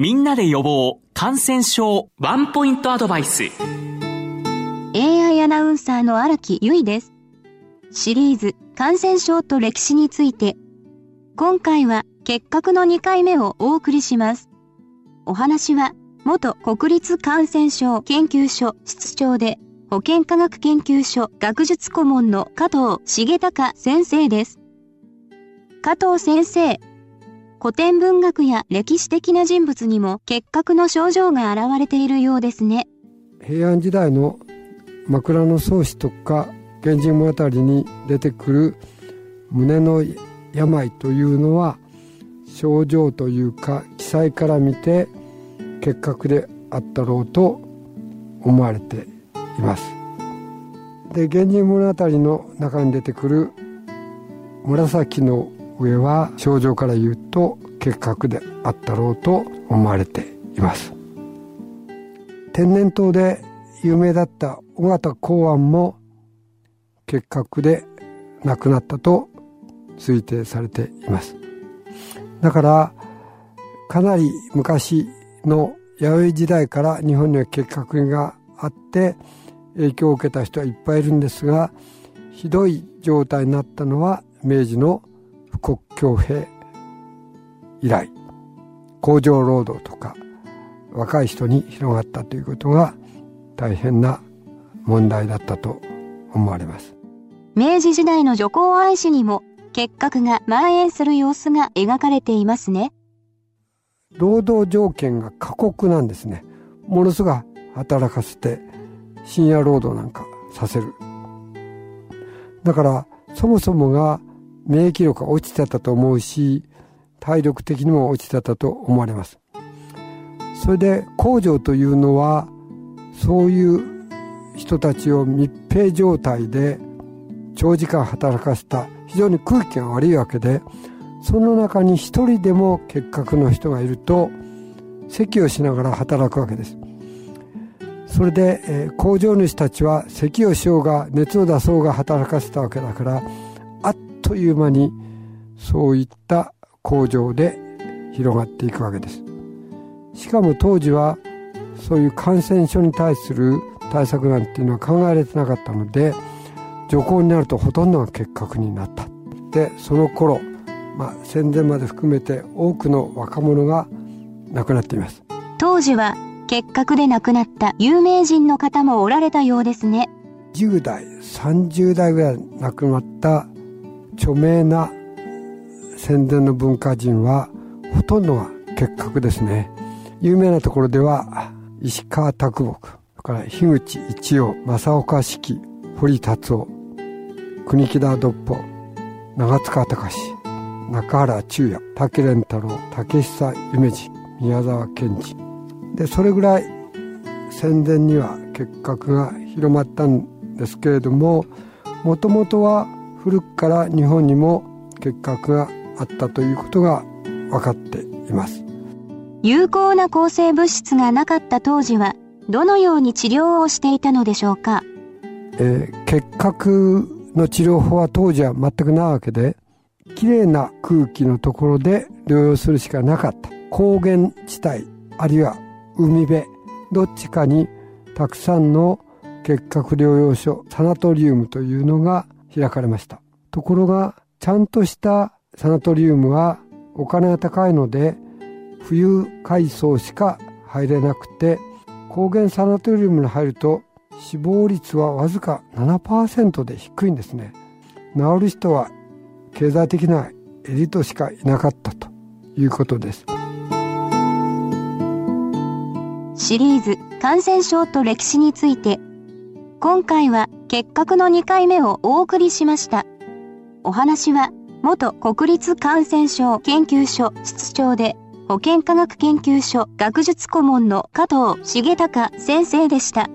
みんなで予防感染症ワンポイントアドバイス。AI アナウンサーの荒木由衣です。シリーズ感染症と歴史について。今回は結核の2回目をお送りします。お話は元国立感染症研究所室長で保健科学研究所学術顧問の加藤重隆先生です。加藤先生古典文学や歴史的な人物にも結核の症状が現れているようですね。平安時代の枕草子とか源氏物語に出てくる胸の病というのは症状というか記載から見て結核であったろうと思われています。で源氏物語の中に出てくる紫の上は症状から言うと結核であったろうと思われています。天然痘で有名だった尾形公安も結核で亡くなったと推定されています。だからかなり昔の弥生時代から日本には結核があって影響を受けた人はいっぱいいるんですがひどい状態になったのは明治の国強兵以来工場労働とか若い人に広がったということが大変な問題だったと思われます。明治時代の女工愛史にも結核が蔓延する様子が描かれていますね。労働条件が過酷なんですね。ものすごく働かせて深夜労働なんかさせる。だからそもそもが免疫力が落ちてたと思うし体力的にも落ちてたと思われます。それで工場というのはそういう人たちを密閉状態で長時間働かせた非常に空気が悪いわけでその中に一人でも結核の人がいると咳をしながら働くわけです。それで、えー、工場主たちは咳をしようが熱を出そうが働かせたわけだからという間にそういった工場で広がっていくわけです。しかも当時はそういう感染症に対する対策なんていうのは考えられてなかったので徐行になるとほとんどが結核になった。でその頃、まあ、戦前まで含めて多くの若者が亡くなっています。当時は結核で亡くなった有名人の方もおられたようですね。10代30代ぐらい亡くなった著名な戦前の文化人はほとんどが結核ですね。有名なところでは石川啄木それから樋口一葉正岡子規堀達夫国木田独歩長塚隆中原中也竹蓮太郎竹久夢二宮沢賢治。でそれぐらい戦前には結核が広まったんですけれどももともとは古くから日本にも結核があったということが分かっています。有効な抗生物質がなかった当時はどのように治療をしていたのでしょうか、えー、結核の治療法は当時は全くないわけできれいな空気のところで療養するしかなかった。高原地帯あるいは海辺どっちかにたくさんの結核療養所サナトリウムというのが開かれました。ところが、ちゃんとしたサナトリウムはお金が高いので、冬海藻しか入れなくて、高原サナトリウムに入ると死亡率はわずか7%で低いんですね。治る人は経済的なエリートしかいなかったということです。シリーズ感染症と歴史について今回は結核の2回目をお送りしました。お話は、元国立感染症研究所室長で、保健科学研究所学術顧問の加藤茂隆先生でした。